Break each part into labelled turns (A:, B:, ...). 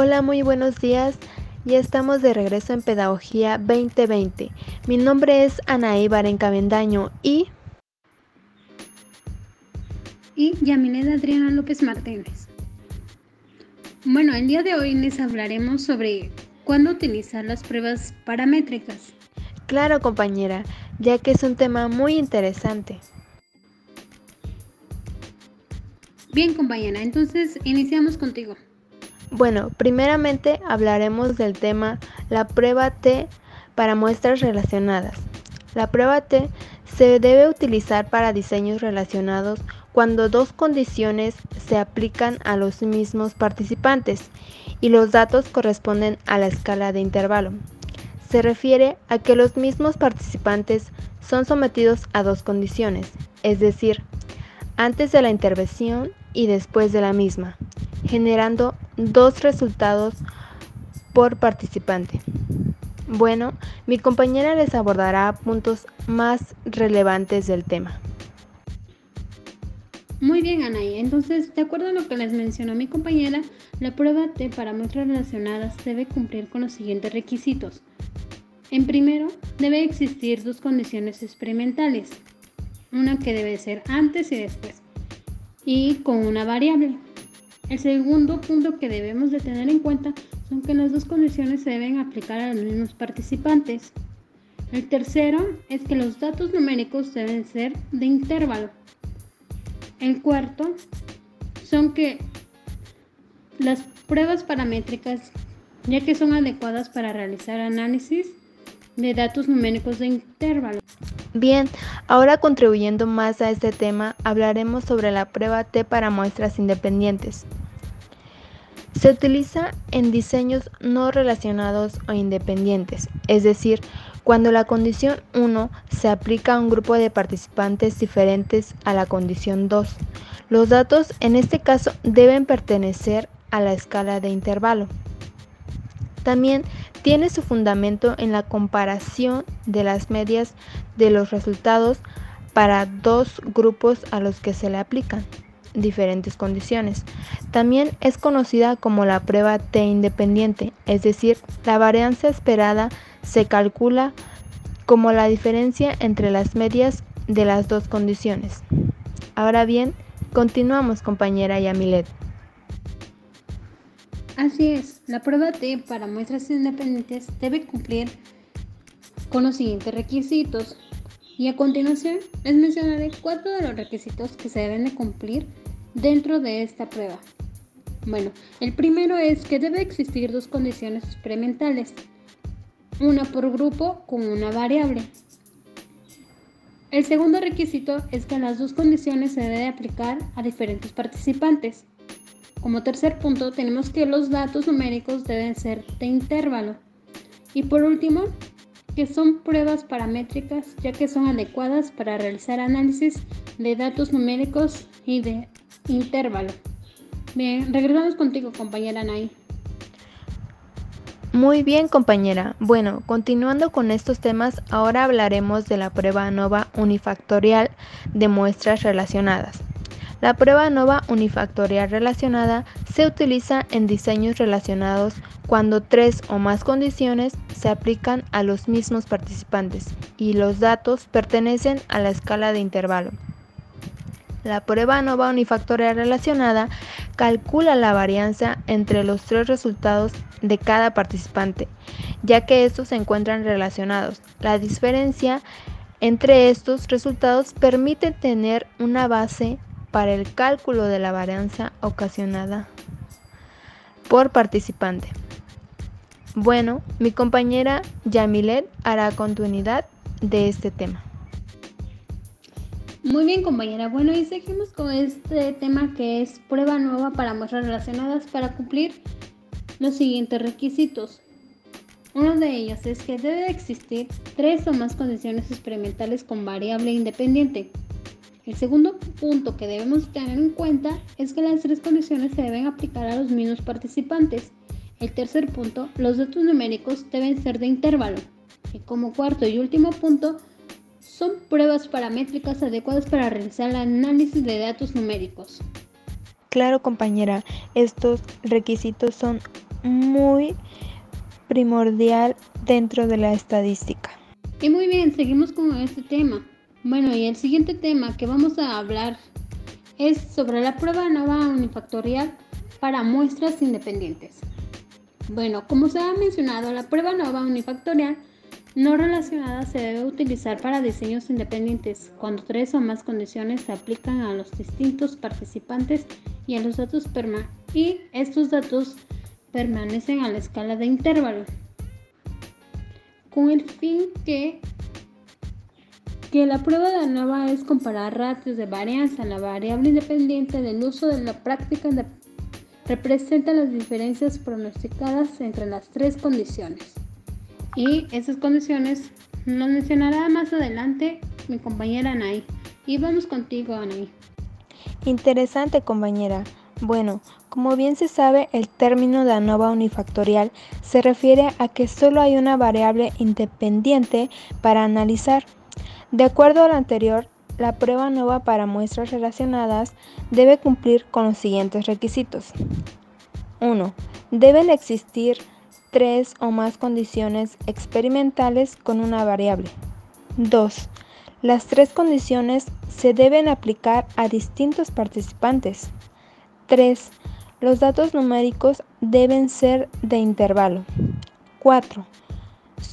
A: Hola, muy buenos días. Ya estamos de regreso en Pedagogía 2020. Mi nombre es Anaí Barenca Vendaño y...
B: Y Yamileda Adriana López Martínez. Bueno, el día de hoy les hablaremos sobre cuándo utilizar las pruebas paramétricas.
A: Claro, compañera, ya que es un tema muy interesante.
B: Bien, compañera, entonces iniciamos contigo.
A: Bueno, primeramente hablaremos del tema la prueba T para muestras relacionadas. La prueba T se debe utilizar para diseños relacionados cuando dos condiciones se aplican a los mismos participantes y los datos corresponden a la escala de intervalo. Se refiere a que los mismos participantes son sometidos a dos condiciones, es decir, antes de la intervención y después de la misma generando dos resultados por participante. Bueno, mi compañera les abordará puntos más relevantes del tema.
B: Muy bien, Anaí. Entonces, de acuerdo a lo que les mencionó mi compañera, la prueba T para muestras relacionadas debe cumplir con los siguientes requisitos. En primero, debe existir dos condiciones experimentales, una que debe ser antes y después, y con una variable. El segundo punto que debemos de tener en cuenta son que las dos condiciones se deben aplicar a los mismos participantes. El tercero es que los datos numéricos deben ser de intervalo. El cuarto son que las pruebas paramétricas, ya que son adecuadas para realizar análisis de datos numéricos de intervalo.
A: Bien, ahora contribuyendo más a este tema, hablaremos sobre la prueba T para muestras independientes. Se utiliza en diseños no relacionados o independientes, es decir, cuando la condición 1 se aplica a un grupo de participantes diferentes a la condición 2. Los datos en este caso deben pertenecer a la escala de intervalo. También tiene su fundamento en la comparación de las medias de los resultados para dos grupos a los que se le aplican diferentes condiciones. También es conocida como la prueba T independiente, es decir, la varianza esperada se calcula como la diferencia entre las medias de las dos condiciones. Ahora bien, continuamos compañera Yamilet.
B: Así es, la prueba T para muestras independientes debe cumplir con los siguientes requisitos. Y a continuación les mencionaré cuatro de los requisitos que se deben de cumplir dentro de esta prueba. Bueno, el primero es que debe existir dos condiciones experimentales, una por grupo con una variable. El segundo requisito es que las dos condiciones se deben aplicar a diferentes participantes. Como tercer punto, tenemos que los datos numéricos deben ser de intervalo. Y por último, que son pruebas paramétricas ya que son adecuadas para realizar análisis de datos numéricos y de intervalo. Bien, regresamos contigo, compañera Nay.
A: Muy bien, compañera. Bueno, continuando con estos temas, ahora hablaremos de la prueba ANOVA unifactorial de muestras relacionadas. La prueba NOVA unifactorial relacionada se utiliza en diseños relacionados cuando tres o más condiciones se aplican a los mismos participantes y los datos pertenecen a la escala de intervalo. La prueba NOVA unifactorial relacionada calcula la varianza entre los tres resultados de cada participante, ya que estos se encuentran relacionados. La diferencia entre estos resultados permite tener una base para el cálculo de la varianza ocasionada por participante. Bueno, mi compañera Yamilet hará continuidad de este tema.
B: Muy bien compañera, bueno y seguimos con este tema que es prueba nueva para muestras relacionadas para cumplir los siguientes requisitos. Uno de ellos es que debe existir tres o más condiciones experimentales con variable independiente. El segundo punto que debemos tener en cuenta es que las tres condiciones se deben aplicar a los mismos participantes. El tercer punto, los datos numéricos deben ser de intervalo. Y como cuarto y último punto, son pruebas paramétricas adecuadas para realizar el análisis de datos numéricos.
A: Claro, compañera, estos requisitos son muy primordial dentro de la estadística.
B: Y muy bien, seguimos con este tema. Bueno, y el siguiente tema que vamos a hablar es sobre la prueba nova unifactorial para muestras independientes. Bueno, como se ha mencionado, la prueba nova unifactorial no relacionada se debe utilizar para diseños independientes cuando tres o más condiciones se aplican a los distintos participantes y a los datos y estos datos permanecen a la escala de intervalo con el fin que que la prueba de ANOVA es comparar ratios de varianza. La variable independiente del uso de la práctica representa las diferencias pronosticadas entre las tres condiciones. Y esas condiciones nos mencionará más adelante mi compañera Anaí. Y vamos contigo, Anaí.
A: Interesante, compañera. Bueno, como bien se sabe, el término de ANOVA unifactorial se refiere a que solo hay una variable independiente para analizar. De acuerdo a lo anterior, la prueba nueva para muestras relacionadas debe cumplir con los siguientes requisitos. 1. Deben existir tres o más condiciones experimentales con una variable. 2. Las tres condiciones se deben aplicar a distintos participantes. 3. Los datos numéricos deben ser de intervalo. 4.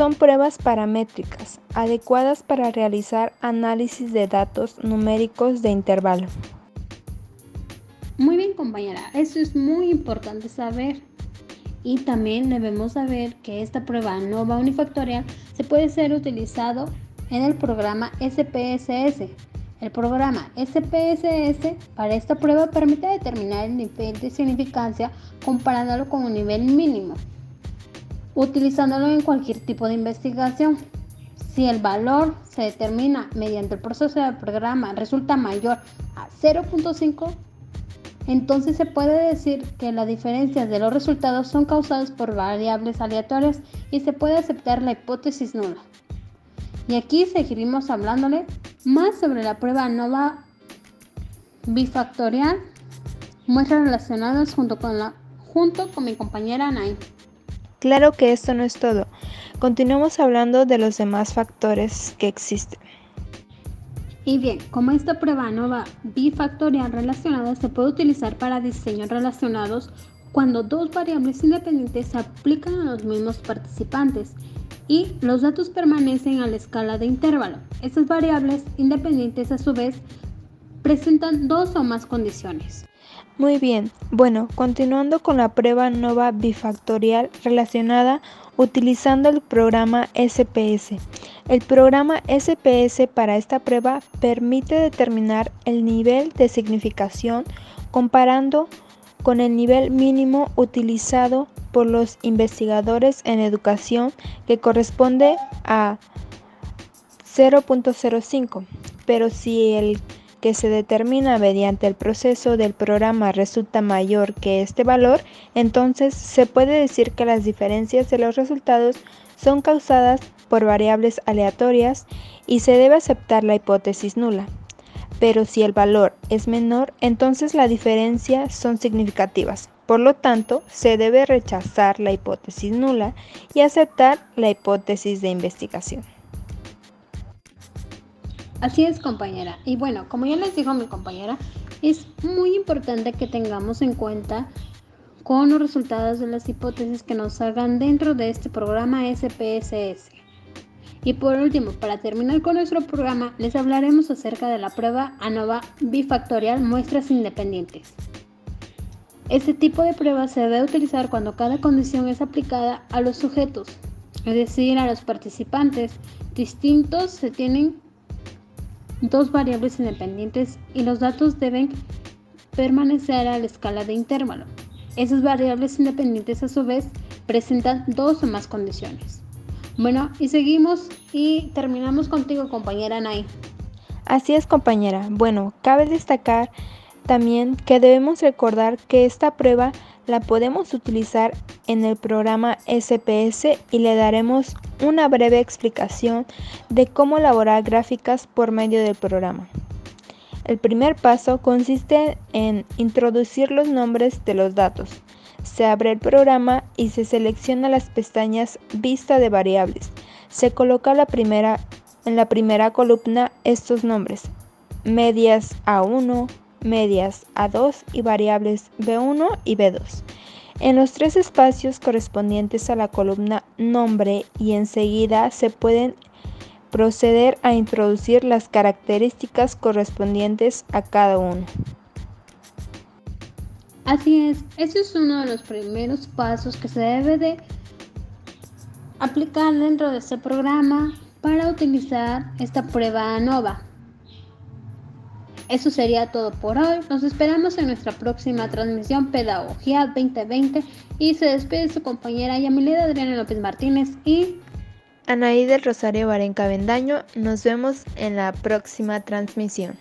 A: Son pruebas paramétricas, adecuadas para realizar análisis de datos numéricos de intervalo.
B: Muy bien compañera, eso es muy importante saber. Y también debemos saber que esta prueba no va unifactorial se puede ser utilizado en el programa SPSS, el programa SPSS para esta prueba permite determinar el nivel de significancia comparándolo con un nivel mínimo, utilizándolo en cualquier tipo de investigación. Si el valor se determina mediante el proceso del programa resulta mayor a 0.5, entonces se puede decir que las diferencias de los resultados son causadas por variables aleatorias y se puede aceptar la hipótesis nula. Y aquí seguiremos hablándole más sobre la prueba NOVA bifactorial, muestras relacionadas junto con, la, junto con mi compañera Nay.
A: Claro que esto no es todo. Continuamos hablando de los demás factores que existen.
B: Y bien, como esta prueba NOVA bifactorial relacionada se puede utilizar para diseños relacionados cuando dos variables independientes se aplican a los mismos participantes y los datos permanecen a la escala de intervalo. Estas variables independientes a su vez presentan dos o más condiciones.
A: Muy bien, bueno, continuando con la prueba NOVA bifactorial relacionada utilizando el programa SPS. El programa SPS para esta prueba permite determinar el nivel de significación comparando con el nivel mínimo utilizado por los investigadores en educación que corresponde a 0.05, pero si el que se determina mediante el proceso del programa resulta mayor que este valor, entonces se puede decir que las diferencias de los resultados son causadas por variables aleatorias y se debe aceptar la hipótesis nula pero si el valor es menor, entonces las diferencias son significativas. Por lo tanto, se debe rechazar la hipótesis nula y aceptar la hipótesis de investigación.
B: Así es, compañera. Y bueno, como ya les dijo mi compañera, es muy importante que tengamos en cuenta con los resultados de las hipótesis que nos hagan dentro de este programa SPSS. Y por último, para terminar con nuestro programa, les hablaremos acerca de la prueba ANOVA bifactorial muestras independientes. Este tipo de prueba se debe utilizar cuando cada condición es aplicada a los sujetos, es decir, a los participantes distintos se tienen dos variables independientes y los datos deben permanecer a la escala de intervalo. Esas variables independientes a su vez presentan dos o más condiciones. Bueno, y seguimos y terminamos contigo, compañera Nay.
A: Así es, compañera. Bueno, cabe destacar también que debemos recordar que esta prueba la podemos utilizar en el programa SPS y le daremos una breve explicación de cómo elaborar gráficas por medio del programa. El primer paso consiste en introducir los nombres de los datos. Se abre el programa y se selecciona las pestañas Vista de variables. Se coloca la primera, en la primera columna estos nombres, medias A1, medias A2 y variables B1 y B2. En los tres espacios correspondientes a la columna nombre y enseguida se pueden proceder a introducir las características correspondientes a cada uno.
B: Así es, este es uno de los primeros pasos que se debe de aplicar dentro de este programa para utilizar esta prueba ANOVA. Eso sería todo por hoy. Nos esperamos en nuestra próxima transmisión Pedagogía 2020 y se despide su compañera Yamileda Adriana López Martínez y
A: Anaí del Rosario Barenca Vendaño. Nos vemos en la próxima transmisión.